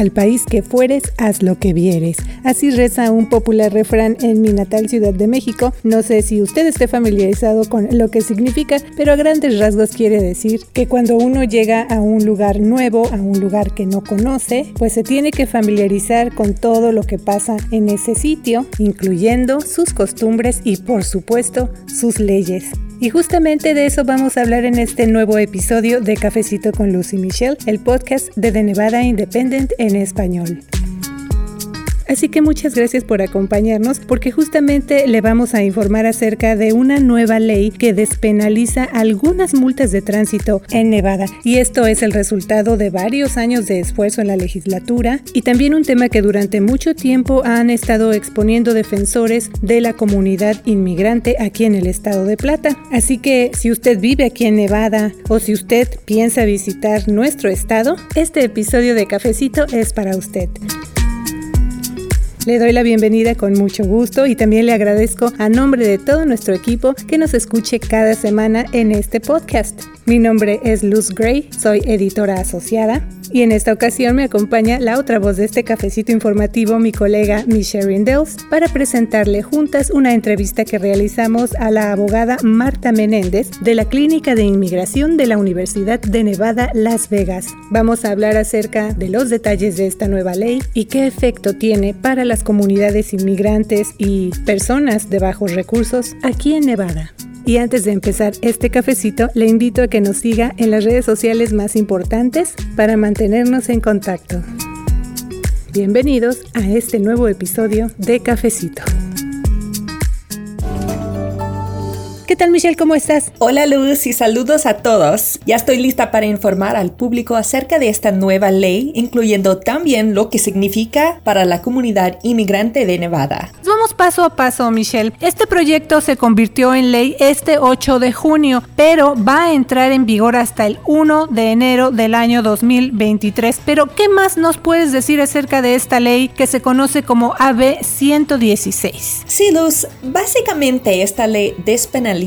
al país que fueres, haz lo que vieres. Así reza un popular refrán en mi natal Ciudad de México. No sé si usted esté familiarizado con lo que significa, pero a grandes rasgos quiere decir que cuando uno llega a un lugar nuevo, a un lugar que no conoce, pues se tiene que familiarizar con todo lo que pasa en ese sitio, incluyendo sus costumbres y por supuesto sus leyes. Y justamente de eso vamos a hablar en este nuevo episodio de Cafecito con Lucy Michelle, el podcast de The Nevada Independent en español. Así que muchas gracias por acompañarnos porque justamente le vamos a informar acerca de una nueva ley que despenaliza algunas multas de tránsito en Nevada. Y esto es el resultado de varios años de esfuerzo en la legislatura y también un tema que durante mucho tiempo han estado exponiendo defensores de la comunidad inmigrante aquí en el estado de Plata. Así que si usted vive aquí en Nevada o si usted piensa visitar nuestro estado, este episodio de Cafecito es para usted. Le doy la bienvenida con mucho gusto y también le agradezco a nombre de todo nuestro equipo que nos escuche cada semana en este podcast. Mi nombre es Luz Gray, soy editora asociada y en esta ocasión me acompaña la otra voz de este cafecito informativo, mi colega Michelle Dells, para presentarle juntas una entrevista que realizamos a la abogada Marta Menéndez de la Clínica de Inmigración de la Universidad de Nevada, Las Vegas. Vamos a hablar acerca de los detalles de esta nueva ley y qué efecto tiene para las comunidades inmigrantes y personas de bajos recursos aquí en Nevada. Y antes de empezar este cafecito, le invito a que nos siga en las redes sociales más importantes para mantenernos en contacto. Bienvenidos a este nuevo episodio de Cafecito. ¿Qué tal Michelle? ¿Cómo estás? Hola Luz y saludos a todos. Ya estoy lista para informar al público acerca de esta nueva ley, incluyendo también lo que significa para la comunidad inmigrante de Nevada. Vamos paso a paso, Michelle. Este proyecto se convirtió en ley este 8 de junio, pero va a entrar en vigor hasta el 1 de enero del año 2023. Pero, ¿qué más nos puedes decir acerca de esta ley que se conoce como AB 116? Sí, Luz. Básicamente esta ley despenaliza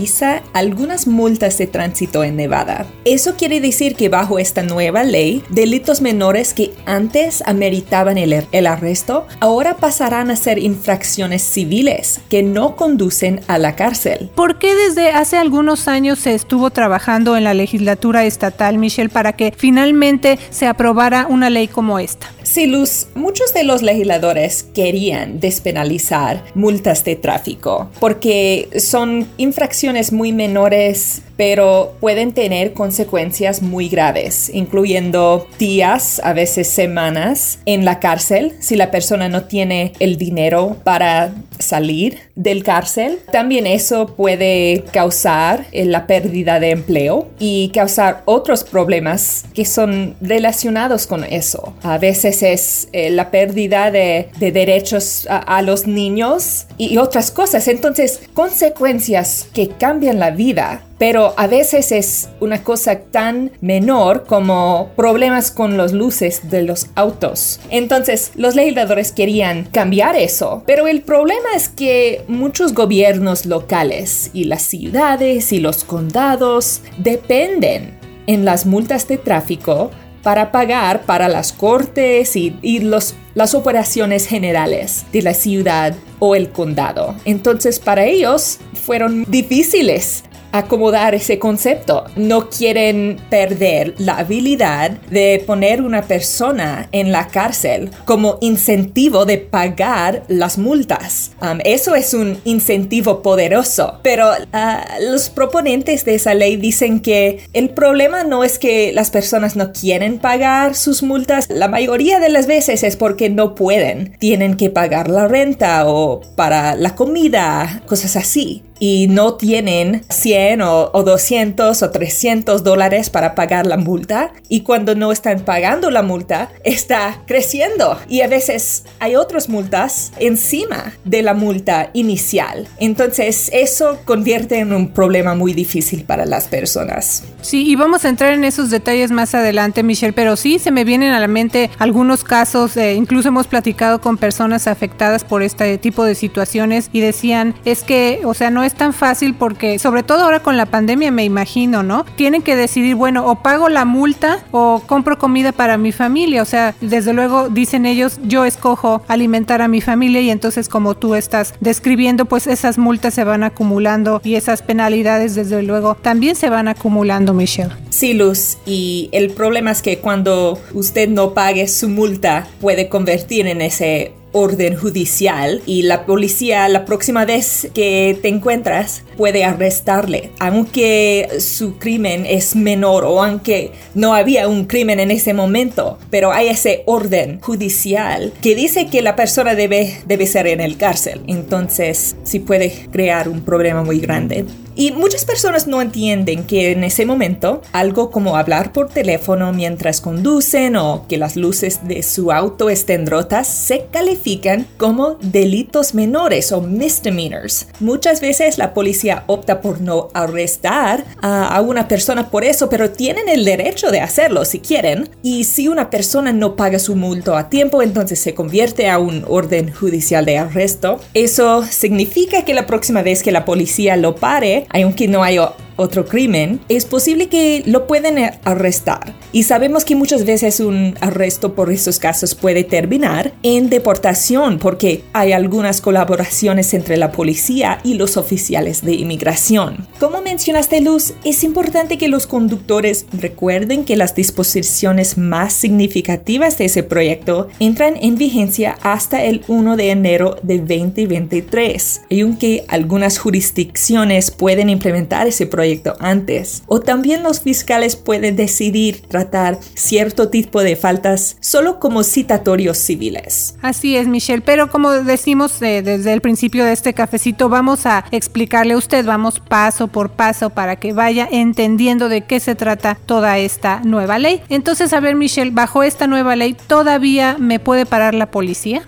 algunas multas de tránsito en Nevada. Eso quiere decir que bajo esta nueva ley, delitos menores que antes ameritaban el, el arresto, ahora pasarán a ser infracciones civiles que no conducen a la cárcel. ¿Por qué desde hace algunos años se estuvo trabajando en la legislatura estatal, Michelle, para que finalmente se aprobara una ley como esta? Sí, Luz, muchos de los legisladores querían despenalizar multas de tráfico porque son infracciones muy menores pero pueden tener consecuencias muy graves, incluyendo días, a veces semanas, en la cárcel si la persona no tiene el dinero para salir del cárcel. También eso puede causar eh, la pérdida de empleo y causar otros problemas que son relacionados con eso. A veces es eh, la pérdida de, derechos a, los niños y otras cosas. Entonces, consecuencias que cambian la vida pero a veces es una cosa tan menor como problemas con las luces de los autos. Entonces, los legisladores querían cambiar eso, pero el problema es que muchos gobiernos locales y las ciudades y los condados dependen en las multas de tráfico para pagar para las cortes y, los, las operaciones generales de la ciudad o el condado. Entonces para ellos fueron difíciles acomodar ese concepto. No quieren perder la habilidad de poner una persona en la cárcel como incentivo de pagar las multas. Um, eso es un incentivo poderoso. Pero uh, los proponentes de esa ley dicen que el problema no es que las personas no quieren pagar sus multas. La mayoría de las veces es porque no pueden. Tienen que pagar la renta o para la comida, cosas así y no tienen 100 o, 200 o 300 dólares para pagar la multa y cuando no están pagando la multa está creciendo y a veces hay otras multas encima de la multa inicial. Entonces eso convierte en un problema muy difícil para las personas. Sí, y vamos a entrar en esos detalles más adelante, Michelle, pero sí se me vienen a la mente algunos casos, eh, incluso hemos platicado con personas afectadas por este tipo de situaciones y decían, es que, o sea, no es tan fácil porque, sobre todo ahora con la pandemia, me imagino, ¿no? Tienen que decidir, bueno, o pago la multa o compro comida para mi familia. O sea, desde luego dicen ellos, yo escojo alimentar a mi familia y entonces como tú estás describiendo, pues esas multas se van acumulando y esas penalidades, desde luego, también se van acumulando, Michelle. Sí, Luz, y el problema es que cuando usted no pague su multa, puede convertir en ese orden judicial y la policía la próxima vez que te encuentras puede arrestarle, aunque su crimen es menor o aunque no había un crimen en ese momento, pero hay ese orden judicial que dice que la persona debe, debe ser en el cárcel. Entonces, sí puede crear un problema muy grande. Y muchas personas no entienden que en ese momento algo como hablar por teléfono mientras conducen o que las luces de su auto estén rotas se califican como delitos menores o misdemeanors. Muchas veces la policía opta por no arrestar a, una persona por eso, pero tienen el derecho de hacerlo si quieren. Y si una persona no paga su multo a tiempo, entonces se convierte a un orden judicial de arresto. Eso significa que la próxima vez que la policía lo pare, aunque no haya otro crimen, es posible que lo pueden arrestar. Y sabemos que muchas veces un arresto por esos casos puede terminar en deportación porque hay algunas colaboraciones entre la policía y los oficiales de inmigración. Como mencionaste Luz, es importante que los conductores recuerden que las disposiciones más significativas de ese proyecto entran en vigencia hasta el 1 de enero de 2023. Y aunque algunas jurisdicciones pueden implementar ese proyecto, antes. O también los fiscales pueden decidir tratar cierto tipo de faltas solo como citatorios civiles. Así es, Michelle, pero como decimos eh, desde el principio de este cafecito, vamos a explicarle a usted, vamos paso por paso para que vaya entendiendo de qué se trata toda esta nueva ley. Entonces, a ver, Michelle, bajo esta nueva ley, ¿todavía me puede parar la policía?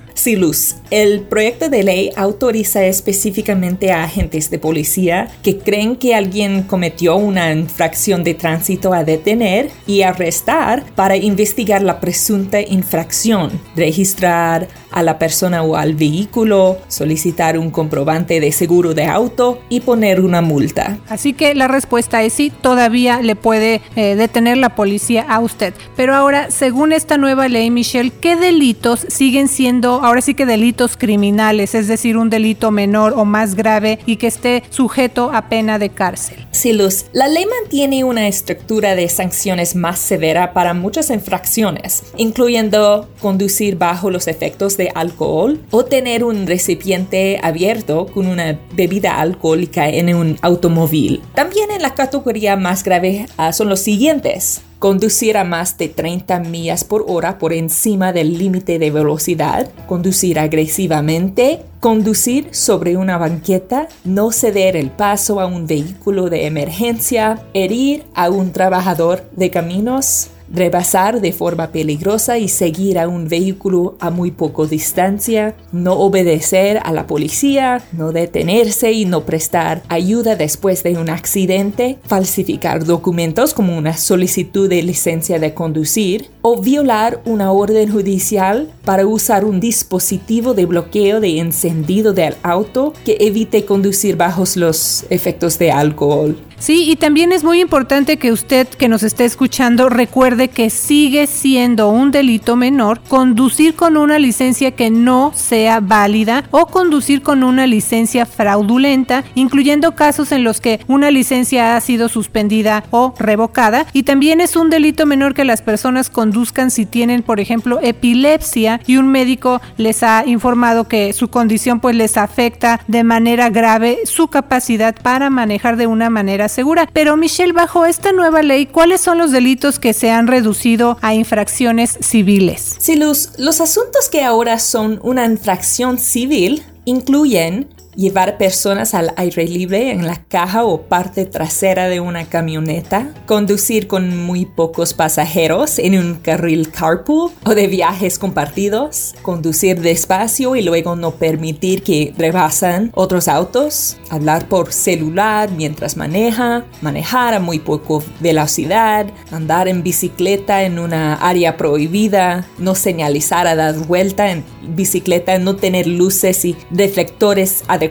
El proyecto de ley autoriza específicamente a agentes de policía que creen que alguien cometió una infracción de tránsito a detener y arrestar para investigar la presunta infracción, registrar a la persona o al vehículo, solicitar un comprobante de seguro de auto y poner una multa. Así que la respuesta es sí, todavía le puede eh, detener la policía a usted. Pero ahora, según esta nueva ley, Michelle, ¿qué delitos siguen siendo ahora sí que delitos criminales, es decir, un delito menor o más grave y que esté sujeto a pena de cárcel. Sí, Luz, la ley mantiene una estructura de sanciones más severa para muchas infracciones, incluyendo conducir bajo los efectos de alcohol o tener un recipiente abierto con una bebida alcohólica en un automóvil. También en la categoría más grave ah, son los siguientes. Conducir a más de 30 millas por hora por encima del límite de velocidad, conducir agresivamente, conducir sobre una banqueta, no ceder el paso a un vehículo de emergencia, herir a un trabajador de caminos, rebasar de forma peligrosa y seguir a un vehículo a muy poco distancia, no obedecer a la policía, no detenerse y no prestar ayuda después de un accidente, falsificar documentos como una solicitud de licencia de conducir o violar una orden judicial para usar un dispositivo de bloqueo de encendido del auto que evite conducir bajo los efectos de alcohol. Sí, y también es muy importante que usted que nos esté escuchando recuerde que sigue siendo un delito menor conducir con una licencia que no sea válida o conducir con una licencia fraudulenta, incluyendo casos en los que una licencia ha sido suspendida o revocada. Y también es un delito menor que las personas conduzcan si tienen, por ejemplo, epilepsia y un médico les ha informado que su condición pues les afecta de manera grave su capacidad para manejar de una manera segura. Pero Michelle, bajo esta nueva ley, ¿cuáles son los delitos que se han reducido a infracciones civiles? Sí, Luz, los asuntos que ahora son una infracción civil incluyen llevar personas al aire libre en la caja o parte trasera de una camioneta, conducir con muy pocos pasajeros en un carril carpool o de viajes compartidos, conducir despacio y luego no permitir que rebasan otros autos, hablar por celular mientras maneja, manejar a muy poco velocidad, andar en bicicleta en una área prohibida, no señalizar a dar vuelta en bicicleta, no tener luces y reflectores adecuados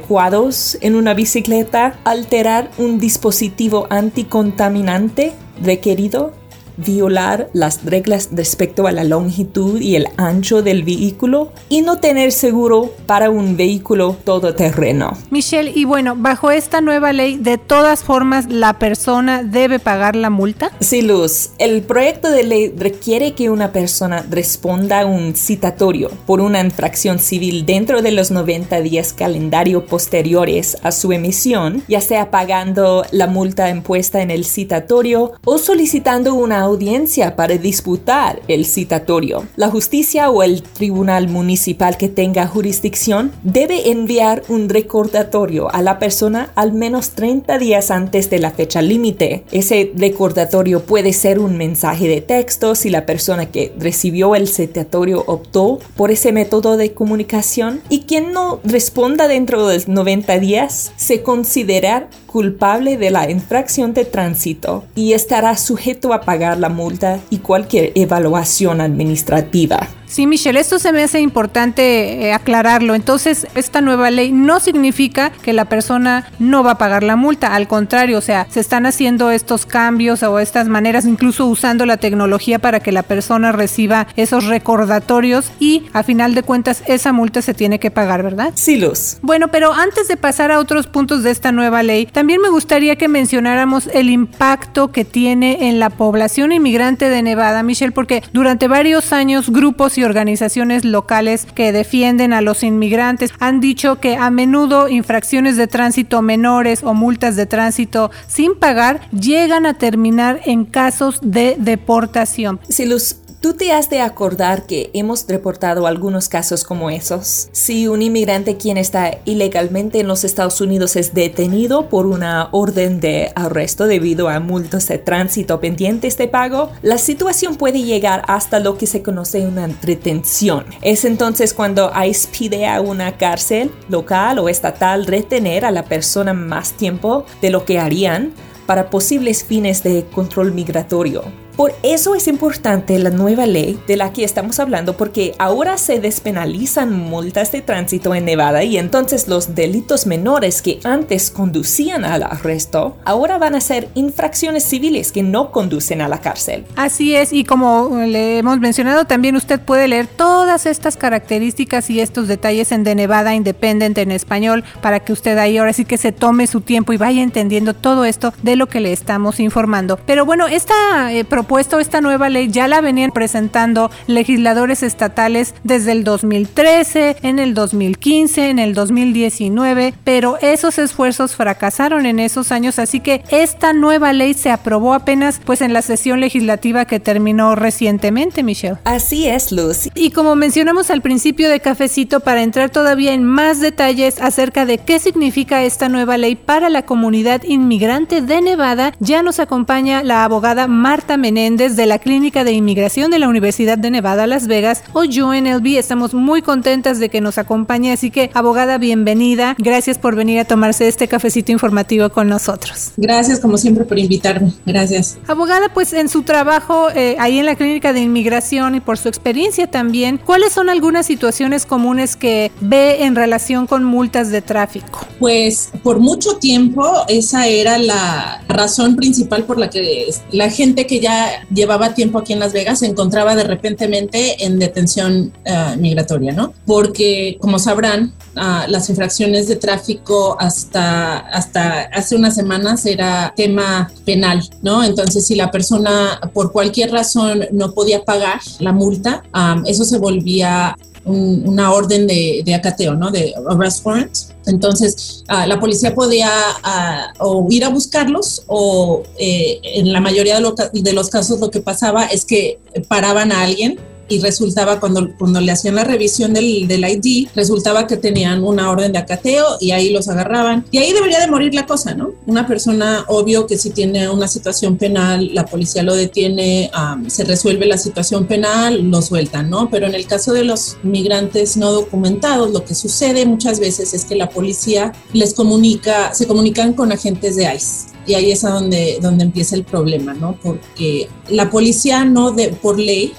en una bicicleta, alterar un dispositivo anticontaminante requerido violar las reglas respecto a la longitud y el ancho del vehículo y no tener seguro para un vehículo todoterreno. Michelle, y bueno, bajo esta nueva ley, de todas formas, ¿la persona debe pagar la multa? Sí, Luz. El proyecto de ley requiere que una persona responda a un citatorio por una infracción civil dentro de los 90 días calendario posteriores a su emisión, ya sea pagando la multa impuesta en el citatorio o solicitando una audiencia para disputar el citatorio. La justicia o el tribunal municipal que tenga jurisdicción debe enviar un recordatorio a la persona al menos 30 días antes de la fecha límite. Ese recordatorio puede ser un mensaje de texto si la persona que recibió el citatorio optó por ese método de comunicación y quien no responda dentro de 90 días se considera culpable de la infracción de tránsito y estará sujeto a pagar la multa y cualquier evaluación administrativa. Sí, Michelle, esto se me hace importante eh, aclararlo. Entonces, esta nueva ley no significa que la persona no va a pagar la multa. Al contrario, o sea, se están haciendo estos cambios o estas maneras, incluso usando la tecnología para que la persona reciba esos recordatorios y a final de cuentas esa multa se tiene que pagar, ¿verdad? Sí, Luz. Bueno, pero antes de pasar a otros puntos de esta nueva ley, también me gustaría que mencionáramos el impacto que tiene en la población inmigrante de Nevada, Michelle, porque durante varios años grupos y organizaciones locales que defienden a los inmigrantes han dicho que a menudo infracciones de tránsito menores o multas de tránsito sin pagar llegan a terminar en casos de deportación. Si los Tú te has de acordar que hemos reportado algunos casos como esos. Si un inmigrante quien está ilegalmente en los Estados Unidos es detenido por una orden de arresto debido a multas de tránsito pendientes de pago, la situación puede llegar hasta lo que se conoce una retención. Es entonces cuando ICE pide a una cárcel local o estatal retener a la persona más tiempo de lo que harían para posibles fines de control migratorio. Por eso es importante la nueva ley de la que estamos hablando porque ahora se despenalizan multas de tránsito en Nevada y entonces los delitos menores que antes conducían al arresto ahora van a ser infracciones civiles que no conducen a la cárcel. Así es y como le hemos mencionado también usted puede leer todas estas características y estos detalles en The Nevada Independent en español para que usted ahí ahora sí que se tome su tiempo y vaya entendiendo todo esto de lo que le estamos informando. Pero bueno, esta eh, propuesto esta nueva ley ya la venían presentando legisladores estatales desde el 2013, en el 2015, en el 2019, pero esos esfuerzos fracasaron en esos años, así que esta nueva ley se aprobó apenas pues en la sesión legislativa que terminó recientemente, Michelle. Así es, Luz. Y como mencionamos al principio de Cafecito, para entrar todavía en más detalles acerca de qué significa esta nueva ley para la comunidad inmigrante de Nevada, ya nos acompaña la abogada Marta Menéndez de la Clínica de Inmigración de la Universidad de Nevada, Las Vegas, o UNLV. Estamos muy contentas de que nos acompañe, así que abogada, bienvenida. Gracias por venir a tomarse este cafecito informativo con nosotros. Gracias, como siempre, por invitarme. Gracias. Abogada, pues en su trabajo eh, ahí en la Clínica de Inmigración y por su experiencia también, ¿cuáles son algunas situaciones comunes que ve en relación con multas de tráfico? Pues por mucho tiempo esa era la razón principal por la que la gente que ya llevaba tiempo aquí en Las Vegas se encontraba de repentemente en detención eh, migratoria, ¿no? Porque, como sabrán, ah, las infracciones de tráfico hasta, hasta hace unas semanas era tema penal, ¿no? Entonces, si la persona por cualquier razón no podía pagar la multa, eso se volvía una orden de, de, acateo, ¿no? De arrest warrant. Entonces, ah, la policía podía ah, o ir a buscarlos o eh, en la mayoría de, de, los casos lo que pasaba es que paraban a alguien y resultaba cuando, cuando le hacían la revisión del, del, ID, resultaba que tenían una orden de acateo y ahí los agarraban. Y ahí debería de morir la cosa, ¿no? Una persona, obvio que si tiene una situación penal, la policía lo detiene, se resuelve la situación penal, lo sueltan, ¿no? Pero en el caso de los migrantes no documentados, lo que sucede muchas veces es que la policía les comunica, se comunican con agentes de ICE y ahí es a donde, donde empieza el problema, ¿no? Porque la policía no de, por ley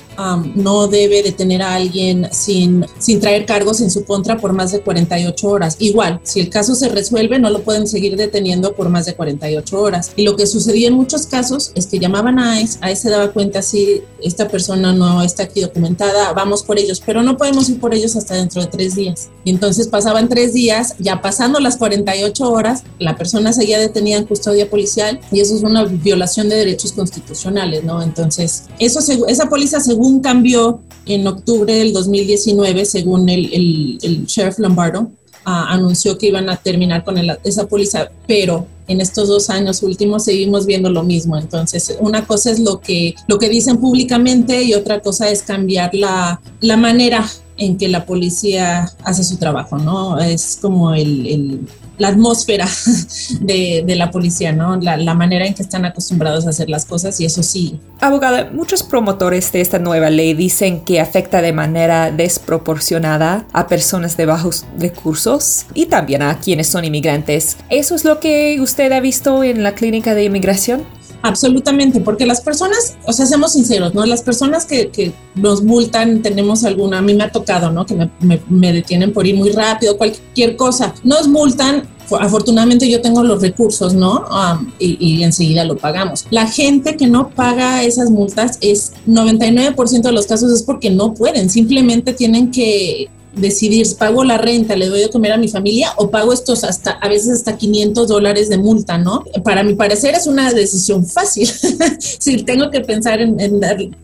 no debe detener a alguien sin, sin traer cargos en su contra por más de 48 horas. Igual, si el caso se resuelve, no lo pueden seguir deteniendo por más de 48 horas. Y lo que sucedía en muchos casos es que llamaban a ICE, ICE se daba cuenta si esta persona no está aquí documentada, vamos por ellos, pero no podemos ir por ellos hasta dentro de tres días. Y entonces pasaban tres días, ya pasando las 48 horas, la persona seguía detenida en custodia policial y eso es una violación de derechos constitucionales, ¿no? Entonces, eso, esa póliza según un cambio en octubre del 2019, según el, el, sheriff Lombardo, anunció que iban a terminar con esa póliza, pero en estos dos años últimos seguimos viendo lo mismo. Entonces, una cosa es lo que, lo que dicen públicamente y otra cosa es cambiar la, la manera en que la policía hace su trabajo, ¿no? Es como el, la atmósfera de, la policía, ¿no? La, manera en que están acostumbrados a hacer las cosas y eso sí. Abogada, muchos promotores de esta nueva ley dicen que afecta de manera desproporcionada a personas de bajos recursos y también a quienes son inmigrantes. ¿Eso es lo que usted ha visto en la clínica de inmigración? Absolutamente, porque las personas, o sea, seamos sinceros, ¿no? Las personas que, que nos multan, tenemos alguna, a mí me ha tocado, ¿no? Que me, me, detienen por ir muy rápido, cualquier cosa. Nos multan, afortunadamente yo tengo los recursos, ¿no? y, y, enseguida lo pagamos. La gente que no paga esas multas es 99% de los casos es porque no pueden, simplemente tienen que decidir, pago la renta, le doy de comer a mi familia o pago estos hasta, a veces hasta 500 dólares de multa, ¿no? Para mi parecer es una decisión fácil. si tengo que pensar en,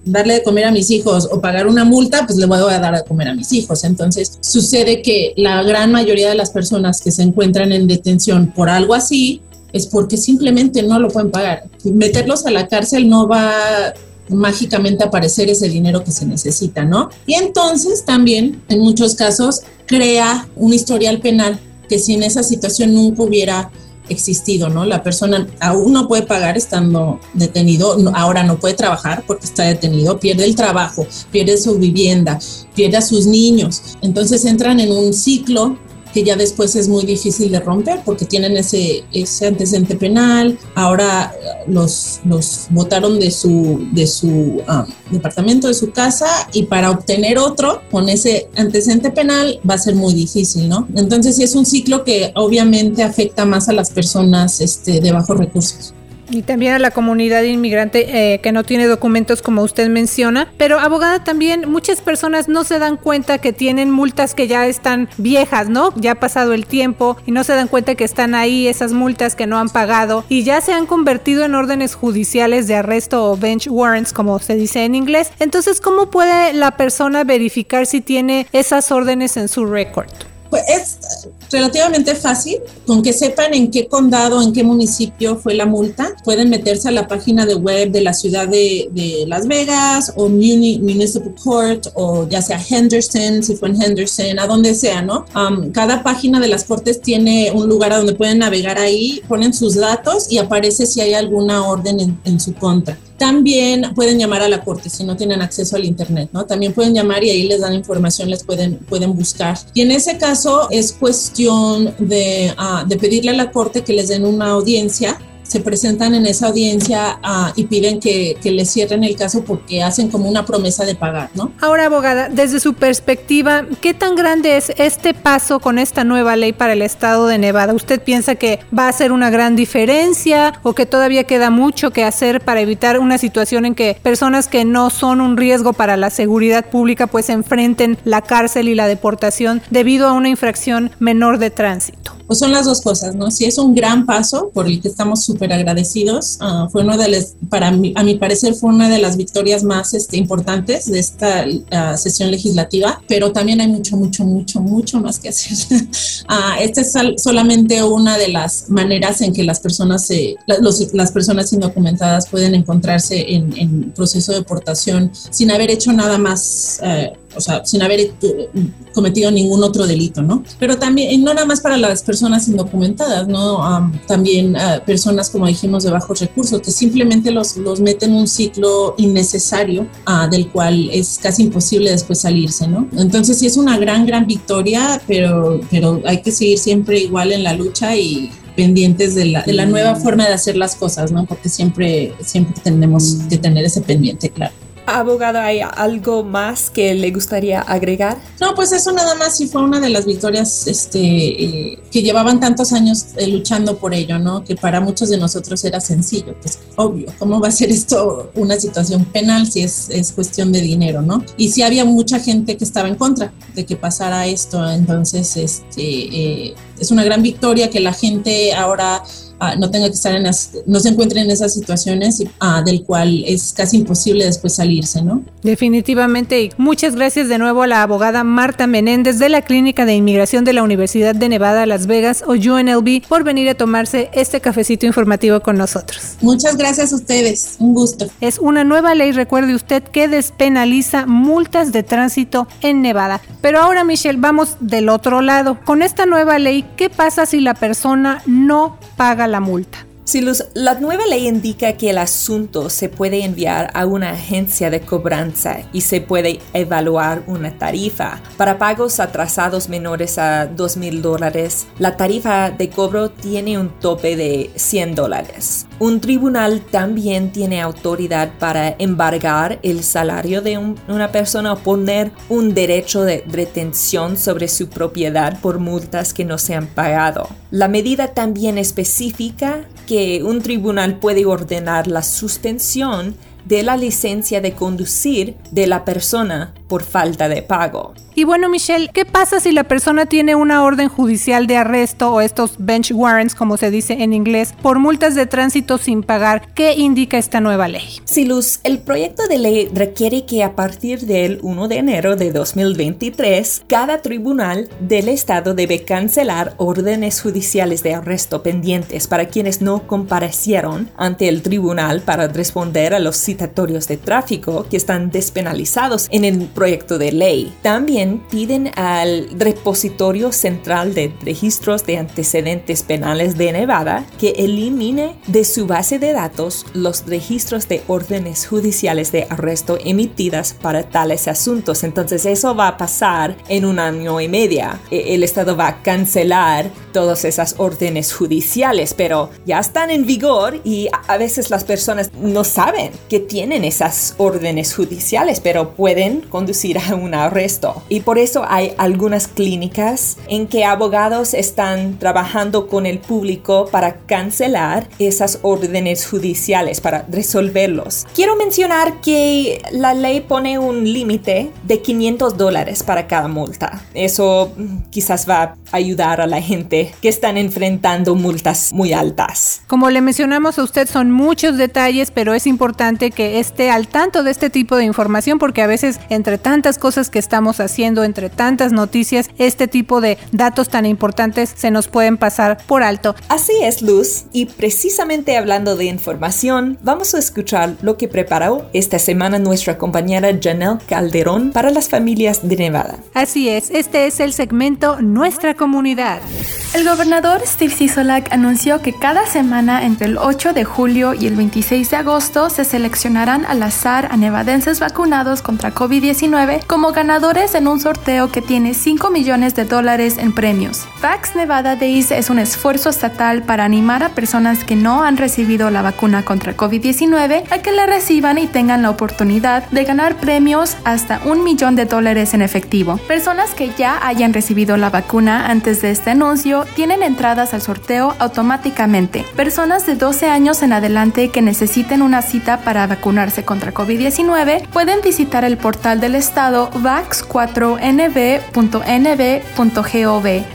darle de comer a mis hijos o pagar una multa, pues le voy a dar de comer a mis hijos. Entonces sucede que la gran mayoría de las personas que se encuentran en detención por algo así, es porque simplemente no lo pueden pagar. Meterlos a la cárcel no va mágicamente aparecer ese dinero que se necesita, ¿no? Y entonces también, en muchos casos, crea un historial penal que si en esa situación nunca hubiera existido, ¿no? La persona aún no puede pagar estando detenido, ahora no puede trabajar porque está detenido, pierde el trabajo, pierde su vivienda, pierde a sus niños. Entonces entran en un ciclo que ya después es muy difícil de romper porque tienen ese, ese antecedente penal, ahora los, los votaron de su, de su ah, departamento, de su casa y para obtener otro con ese antecedente penal va a ser muy difícil, ¿no? Entonces sí es un ciclo que obviamente afecta más a las personas este, de bajos recursos. Y también a la comunidad inmigrante eh, que no tiene documentos como usted menciona. Pero abogada también, muchas personas no se dan cuenta que tienen multas que ya están viejas, ¿no? Ya ha pasado el tiempo y no se dan cuenta que están ahí esas multas que no han pagado y ya se han convertido en órdenes judiciales de arresto o bench warrants, como se dice en inglés. Entonces, ¿cómo puede la persona verificar si tiene esas órdenes en su récord? Pues es relativamente fácil, con que sepan en qué condado, en qué municipio fue la multa, pueden meterse a la página de web de la ciudad de, Las Vegas o Municipal Court o ya sea Henderson, si fue en Henderson, a donde sea, ¿no? Um, cada página de las cortes tiene un lugar a donde pueden navegar ahí, ponen sus datos y aparece si hay alguna orden en su contra. También pueden llamar a la corte si no tienen acceso al internet, ¿no? También pueden llamar y ahí les dan información, les pueden, pueden buscar. Y en ese caso es cuestión de, uh, de pedirle a la corte que les den una audiencia se presentan en esa audiencia ah, y piden que, que les cierren el caso porque hacen como una promesa de pagar, ¿no? Ahora, abogada, desde su perspectiva, ¿qué tan grande es este paso con esta nueva ley para el estado de Nevada? ¿Usted piensa que va a ser una gran diferencia o que todavía queda mucho que hacer para evitar una situación en que personas que no son un riesgo para la seguridad pública pues enfrenten la cárcel y la deportación debido a una infracción menor de tránsito? Pues son las dos cosas, ¿no? Sí es un gran paso por el que estamos súper agradecidos. Ah, fue uno de las, para mí, a mi parecer, fue una de las victorias más este, importantes de esta ah, sesión legislativa, pero también hay mucho, mucho, mucho, mucho más que hacer. uh, esta es solamente una de las maneras en que las personas, se, las personas indocumentadas pueden encontrarse en, en, proceso de deportación sin haber hecho nada más. O sea, sin haber cometido ningún otro delito, ¿no? Pero también, y no nada más para las personas indocumentadas, ¿no? también uh, personas, como dijimos, de bajos recursos, que simplemente los, los meten en un ciclo innecesario uh, del cual es casi imposible después salirse, ¿no? Entonces sí es una gran, gran victoria, pero, pero hay que seguir siempre igual en la lucha y pendientes de la, de la nueva forma de hacer las cosas, ¿no? Porque siempre, siempre tenemos que tener ese pendiente, claro. Abogado, ¿hay algo más que le gustaría agregar? No, pues eso nada más sí fue una de las victorias este, eh, que llevaban tantos años eh, luchando por ello, ¿no? Que para muchos de nosotros era sencillo, pues obvio, ¿cómo va a ser esto una situación penal si es, es cuestión de dinero, ¿no? Y sí había mucha gente que estaba en contra de que pasara esto, entonces este, eh, es una gran victoria que la gente ahora Ah, no tenga que estar en las, no se encuentre en esas situaciones ah, del cual es casi imposible después salirse, ¿no? Definitivamente. Y muchas gracias de nuevo a la abogada Marta Menéndez de la Clínica de Inmigración de la Universidad de Nevada, Las Vegas o UNLV por venir a tomarse este cafecito informativo con nosotros. Muchas gracias a ustedes. Un gusto. Es una nueva ley, recuerde usted, que despenaliza multas de tránsito en Nevada. Pero ahora, Michelle, vamos del otro lado. Con esta nueva ley, ¿qué pasa si la persona no paga la multa. Si la nueva ley indica que el asunto se puede enviar a una agencia de cobranza y se puede evaluar una tarifa. Para pagos atrasados menores a 2 mil la tarifa de cobro tiene un tope de 100 dólares. Un tribunal también tiene autoridad para embargar el salario de una persona o poner un derecho de retención sobre su propiedad por multas que no se han pagado. La medida también especifica que un tribunal puede ordenar la suspensión de la licencia de conducir de la persona por falta de pago. Y bueno, Michelle, ¿qué pasa si la persona tiene una orden judicial de arresto o estos bench warrants, como se dice en inglés, por multas de tránsito sin pagar? ¿Qué indica esta nueva ley? Sí, Luz, el proyecto de ley requiere que a partir del 1 de enero de 2023, cada tribunal del estado debe cancelar órdenes judiciales de arresto pendientes para quienes no comparecieron ante el tribunal para responder a los de tráfico que están despenalizados en el proyecto de ley. También piden al Repositorio Central de Registros de Antecedentes Penales de Nevada que elimine de su base de datos los registros de órdenes judiciales de arresto emitidas para tales asuntos. Entonces eso va a pasar en un año y media. E, el Estado va a cancelar todas esas órdenes judiciales, pero ya están en vigor y a veces las personas no saben que tienen esas órdenes judiciales, pero pueden conducir a un arresto. Y por eso hay algunas clínicas en que abogados están trabajando con el público para cancelar esas órdenes judiciales, para resolverlos. Quiero mencionar que la ley pone un límite de 500 dólares para cada multa. Eso mm, quizás va a ayudar a la gente que están enfrentando multas muy altas. Como le mencionamos a usted, son muchos detalles, pero es importante que esté al tanto de este tipo de información porque a veces entre tantas cosas que estamos haciendo, entre tantas noticias, este tipo de datos tan importantes se nos pueden pasar por alto. Así es, Luz. Y precisamente hablando de información, vamos a escuchar lo que preparó esta semana nuestra compañera Janelle Calderón para las familias de Nevada. Así es, este es el segmento Nuestra Comunidad. El gobernador Steve Sisolak anunció que cada semana entre el 8 de julio y el 26 de agosto se al azar a nevadenses vacunados contra COVID-19 como ganadores en un sorteo que tiene 5 millones de dólares en premios. Vax Nevada Days es un esfuerzo estatal para animar a personas que no han recibido la vacuna contra COVID-19 a que la reciban y tengan la oportunidad de ganar premios hasta un millón de dólares en efectivo. Personas que ya hayan recibido la vacuna antes de este anuncio tienen entradas al sorteo automáticamente. Personas de 12 años en adelante que necesiten una cita para vacunarse contra COVID-19 pueden visitar el portal del estado VAX 4 nb.nb.gov.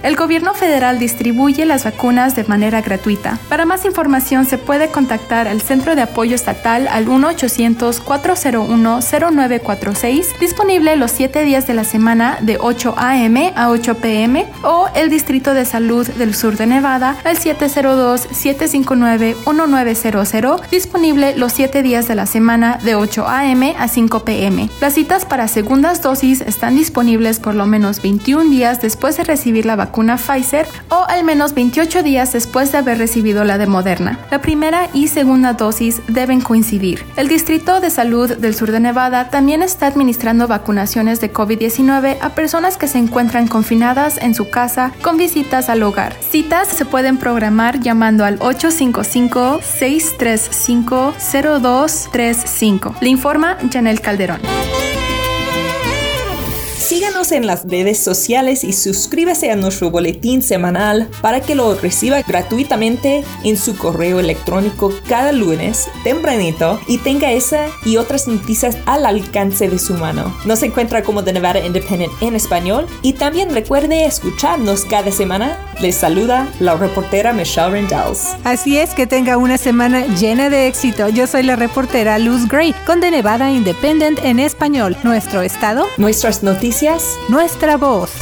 El gobierno federal distribuye las vacunas de manera gratuita. Para más información se puede contactar al Centro de Apoyo Estatal al 1-800-401-0946, disponible los 7 días de la semana de 8 a.m. a 8 p.m. o el Distrito de Salud del Sur de Nevada al 702-759-1900, disponible los 7 días de la semana de 8 a.m. a 5 p.m. Las citas para segundas dosis están disponibles por lo menos 21 días después de recibir la vacuna Pfizer o al menos 28 días después de haber recibido la de Moderna. La primera y segunda dosis deben coincidir. El Distrito de Salud del Sur de Nevada también está administrando vacunaciones de COVID-19 a personas que se encuentran confinadas en su casa con visitas al hogar. Citas se pueden programar llamando al 855-635-0235. Le informa Janel Calderón. Síganos en las redes sociales y suscríbase a nuestro boletín semanal para que lo reciba gratuitamente en su correo electrónico cada lunes tempranito y tenga esa y otras noticias al alcance de su mano. Nos encuentra como The Nevada Independent en español y también recuerde escucharnos cada semana. Les saluda la reportera Michelle Rendells. Así es, que tenga una semana llena de éxito. Yo soy la reportera Luz Gray con The Nevada Independent en español. Nuestro estado, Nuestras nuestra voz.